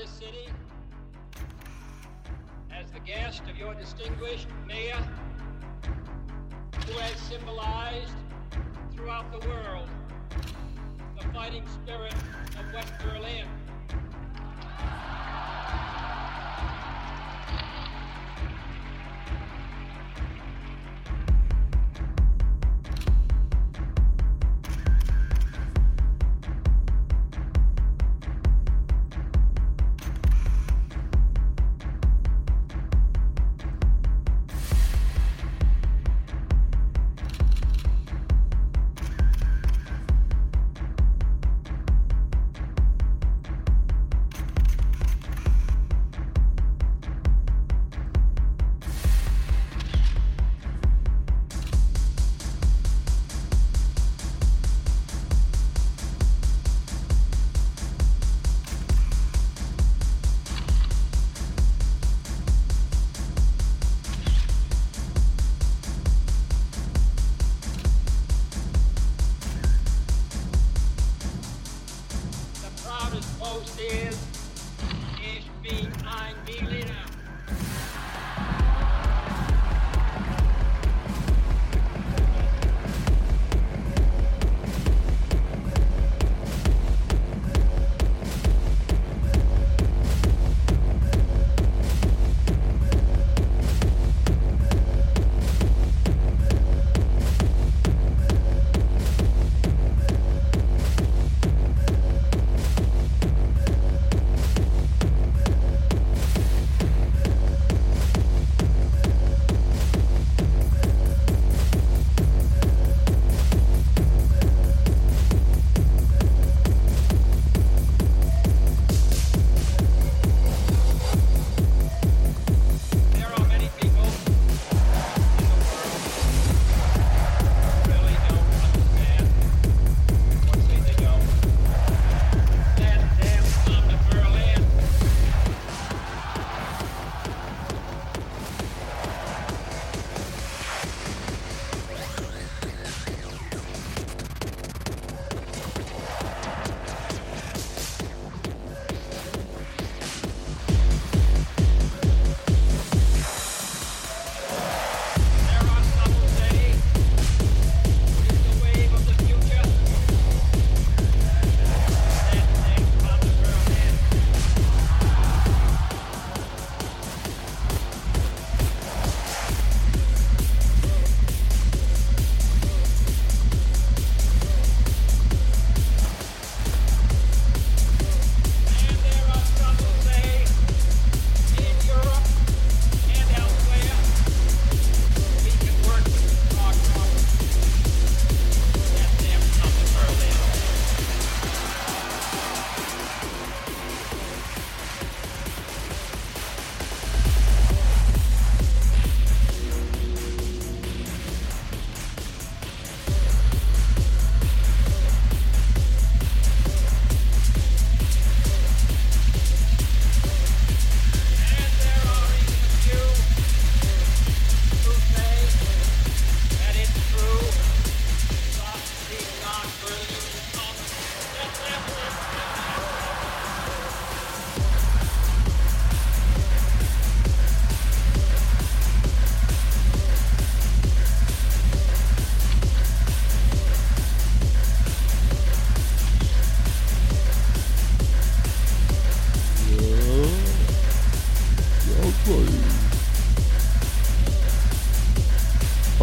this city as the guest of your distinguished mayor, who has symbolized throughout the world the fighting spirit of West Berlin.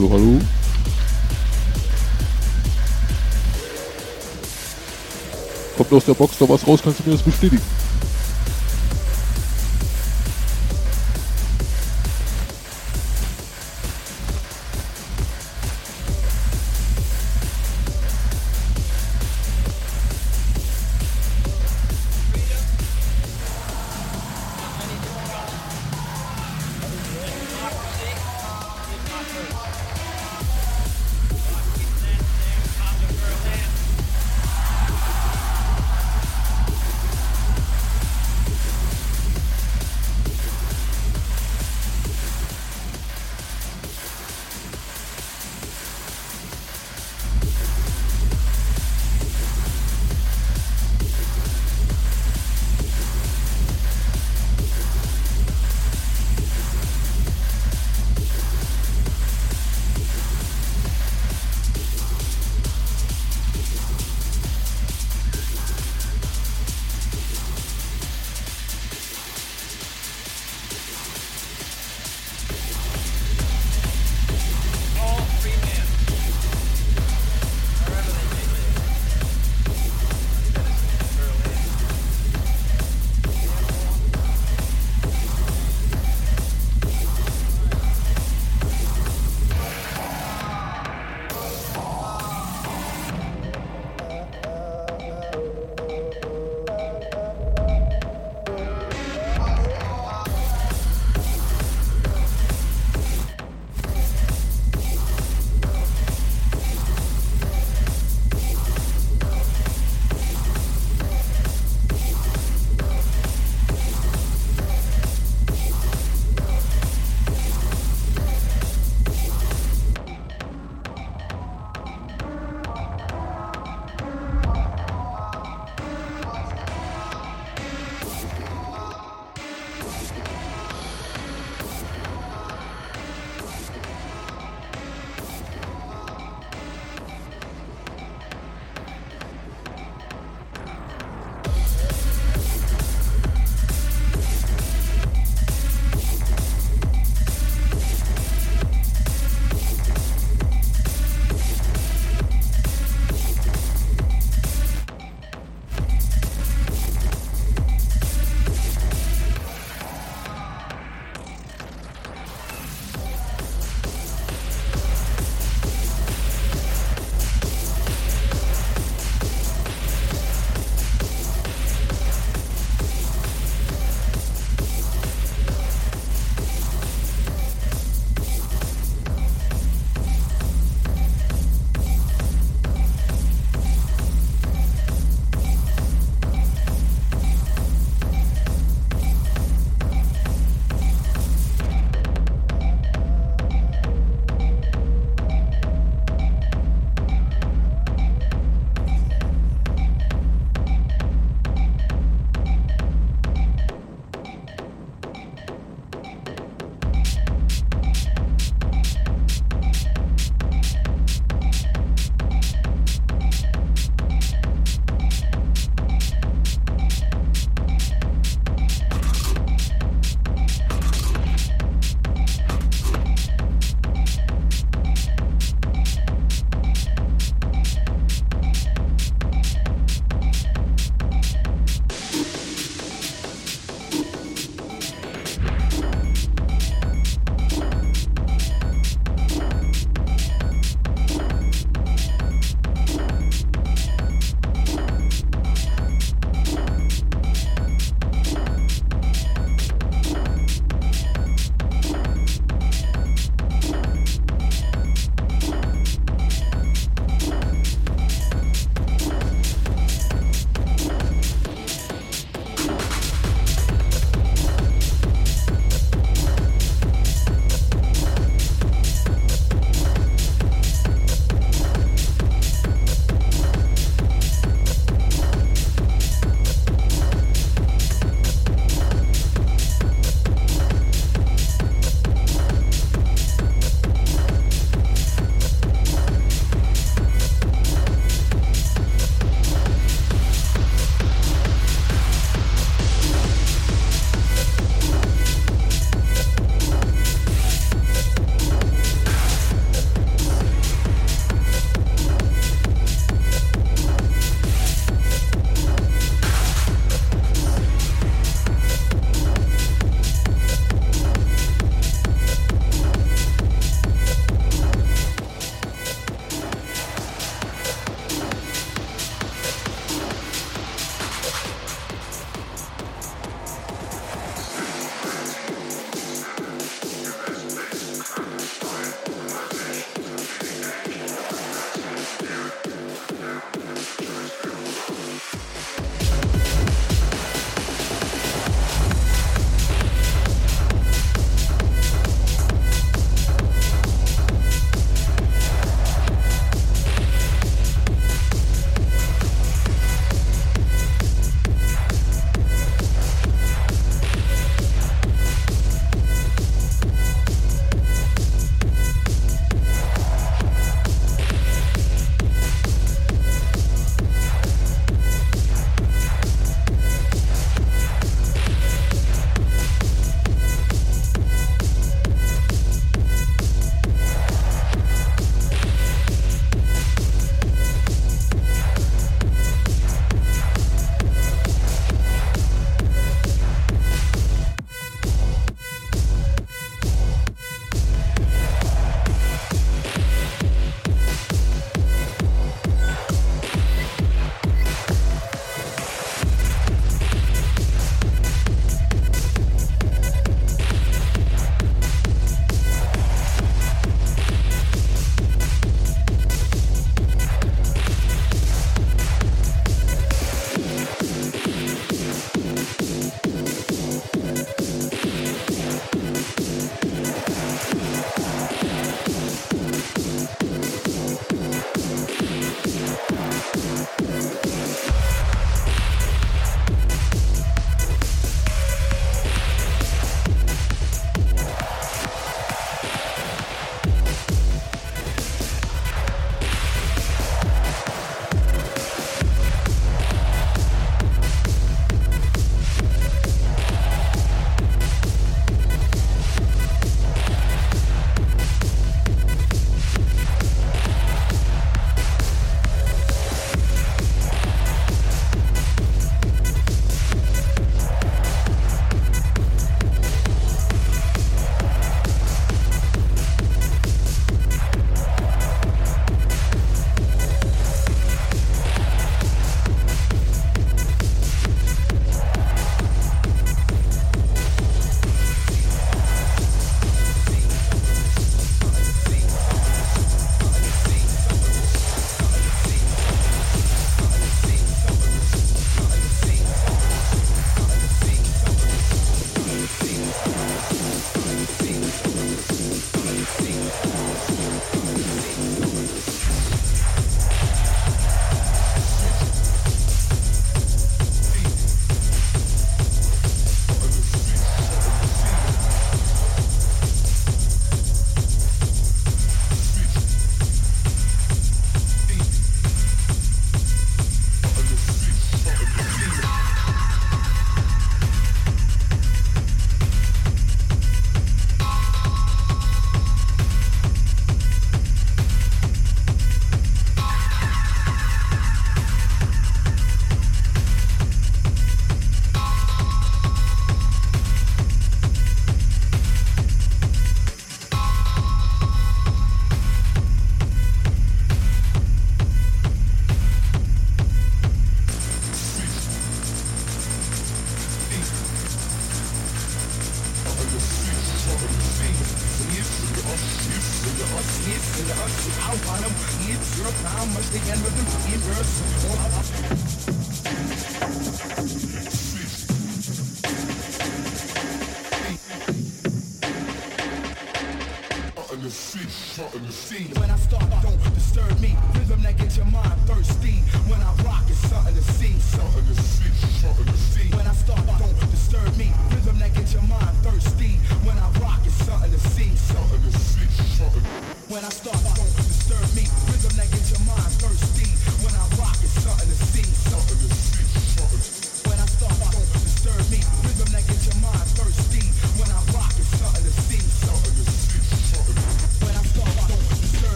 hallo, hallo. Kommt aus der Box da was raus, kannst du mir das bestätigen?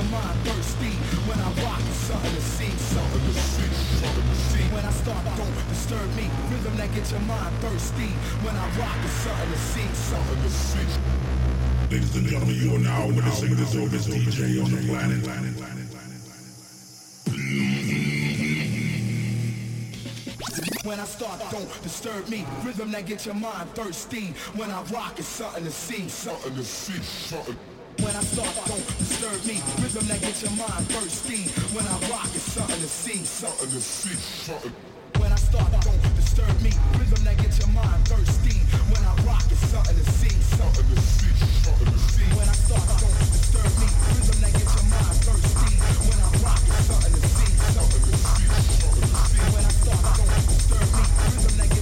Your mind thirsty. When I rock, it's something to see. Shot in the sea, shot in the. When I start, don't disturb me. Rhythm that gets your mind thirsty. When I rock, it's something to see. In the. Ladies and gentlemen, you are now witnessing the dopest DJ on the planet. When I start, don't disturb me. Rhythm that gets your mind thirsty. When I rock, it's something to see. The sea, shot in When I start, don't disturb me. Rhythm that gets your mind thirsty. When I rock, it's something to see. the sea, shot in When I start, don't disturb me. Rhythm that gets your mind thirsty. When I rock, it's something to see. the sea, shot in the sea. When I start, don't disturb me. Rhythm that gets your mind thirsty. When I rock, it's something to see. The sea, shot in the sea. When I start, don't disturb me. Rhythm that gets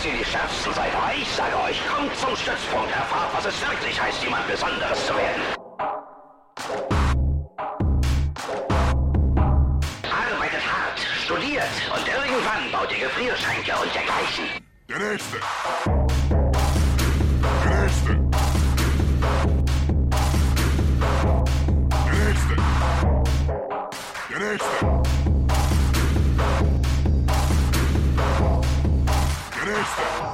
dass ihr die Schärfsten seid, aber ich sage euch, kommt zum Stützpunkt, erfahrt, was es wirklich heißt, jemand Besonderes zu werden. Arbeitet hart, studiert und irgendwann baut ihr Gefrierschränke und dergleichen. Der nächste. Der nächste. Der nächste. Der nächste. Der nächste.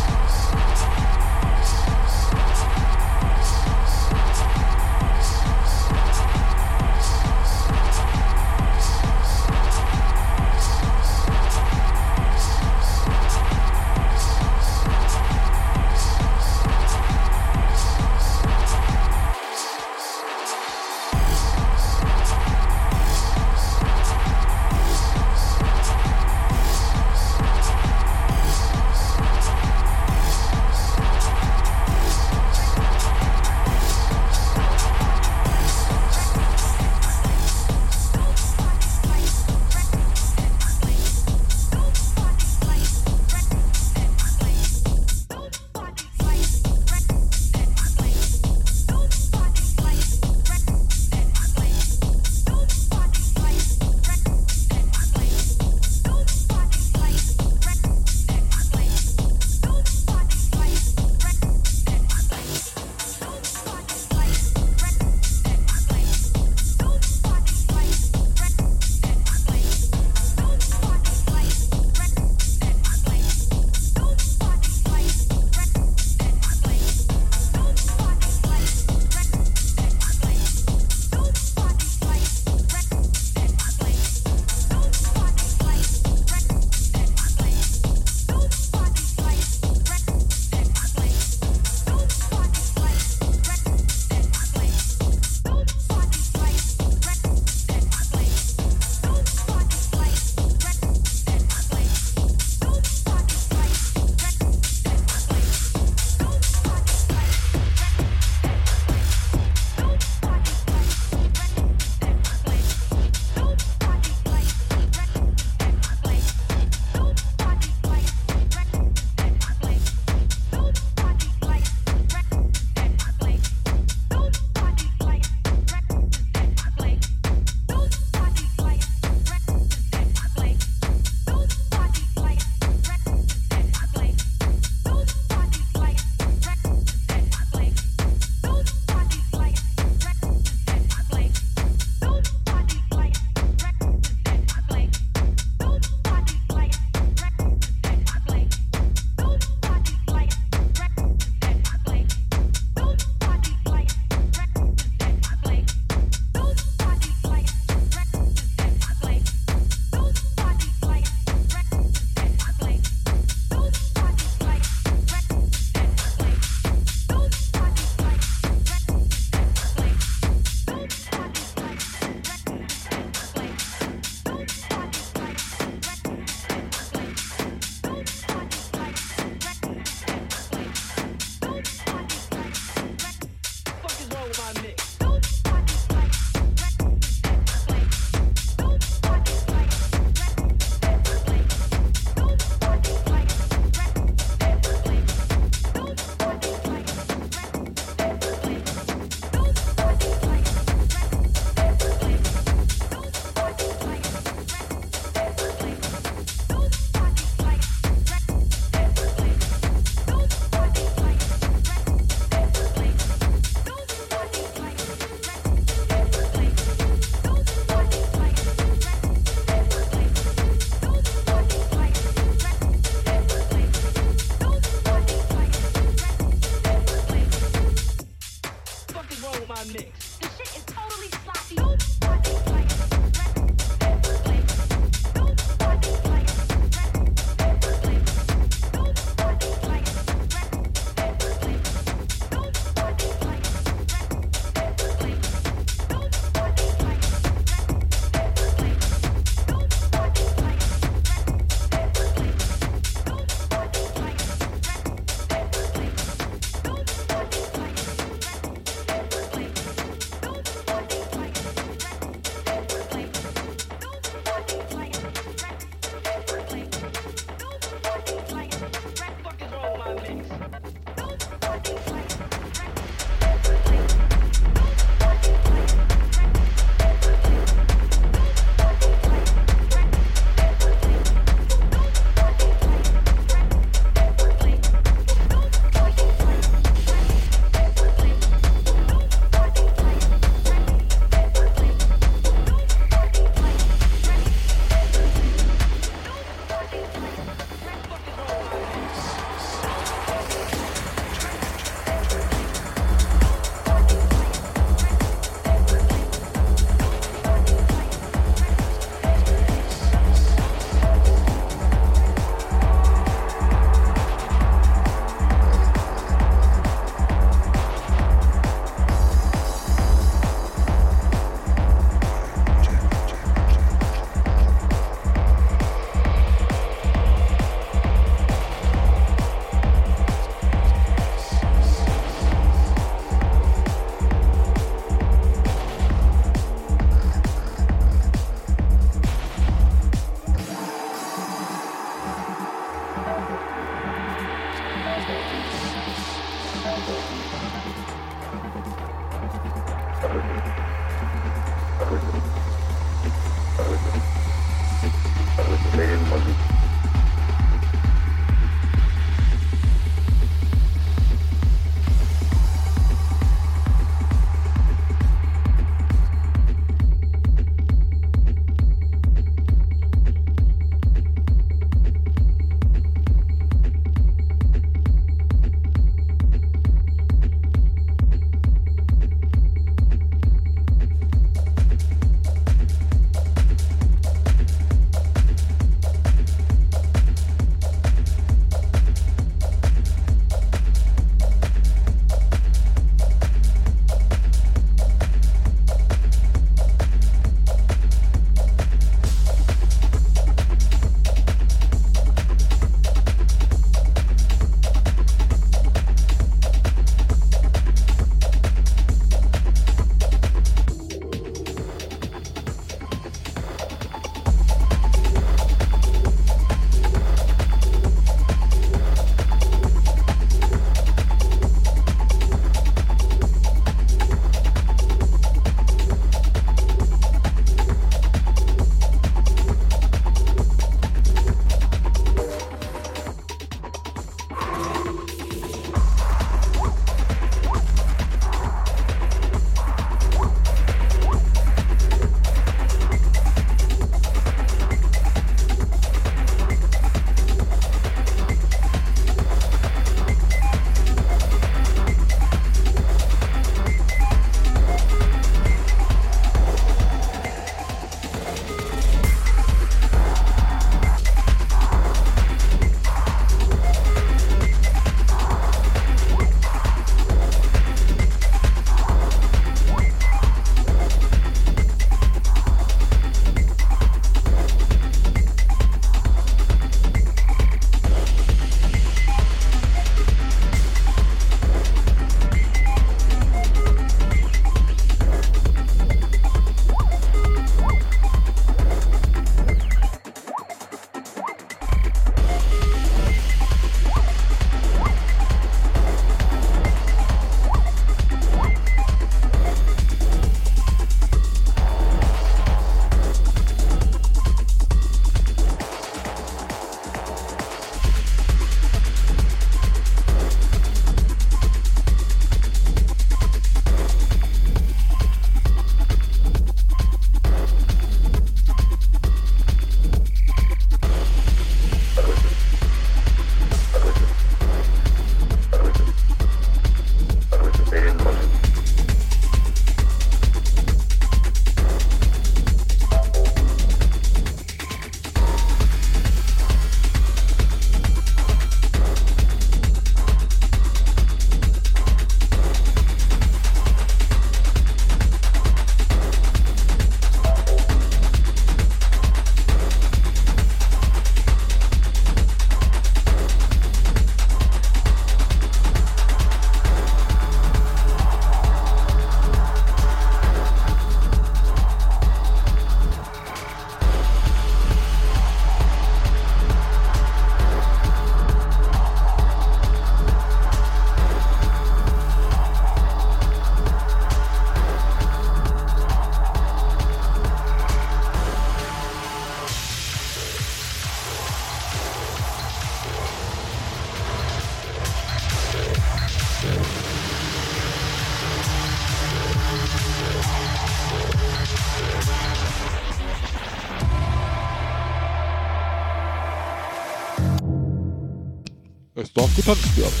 Beton gestürmt.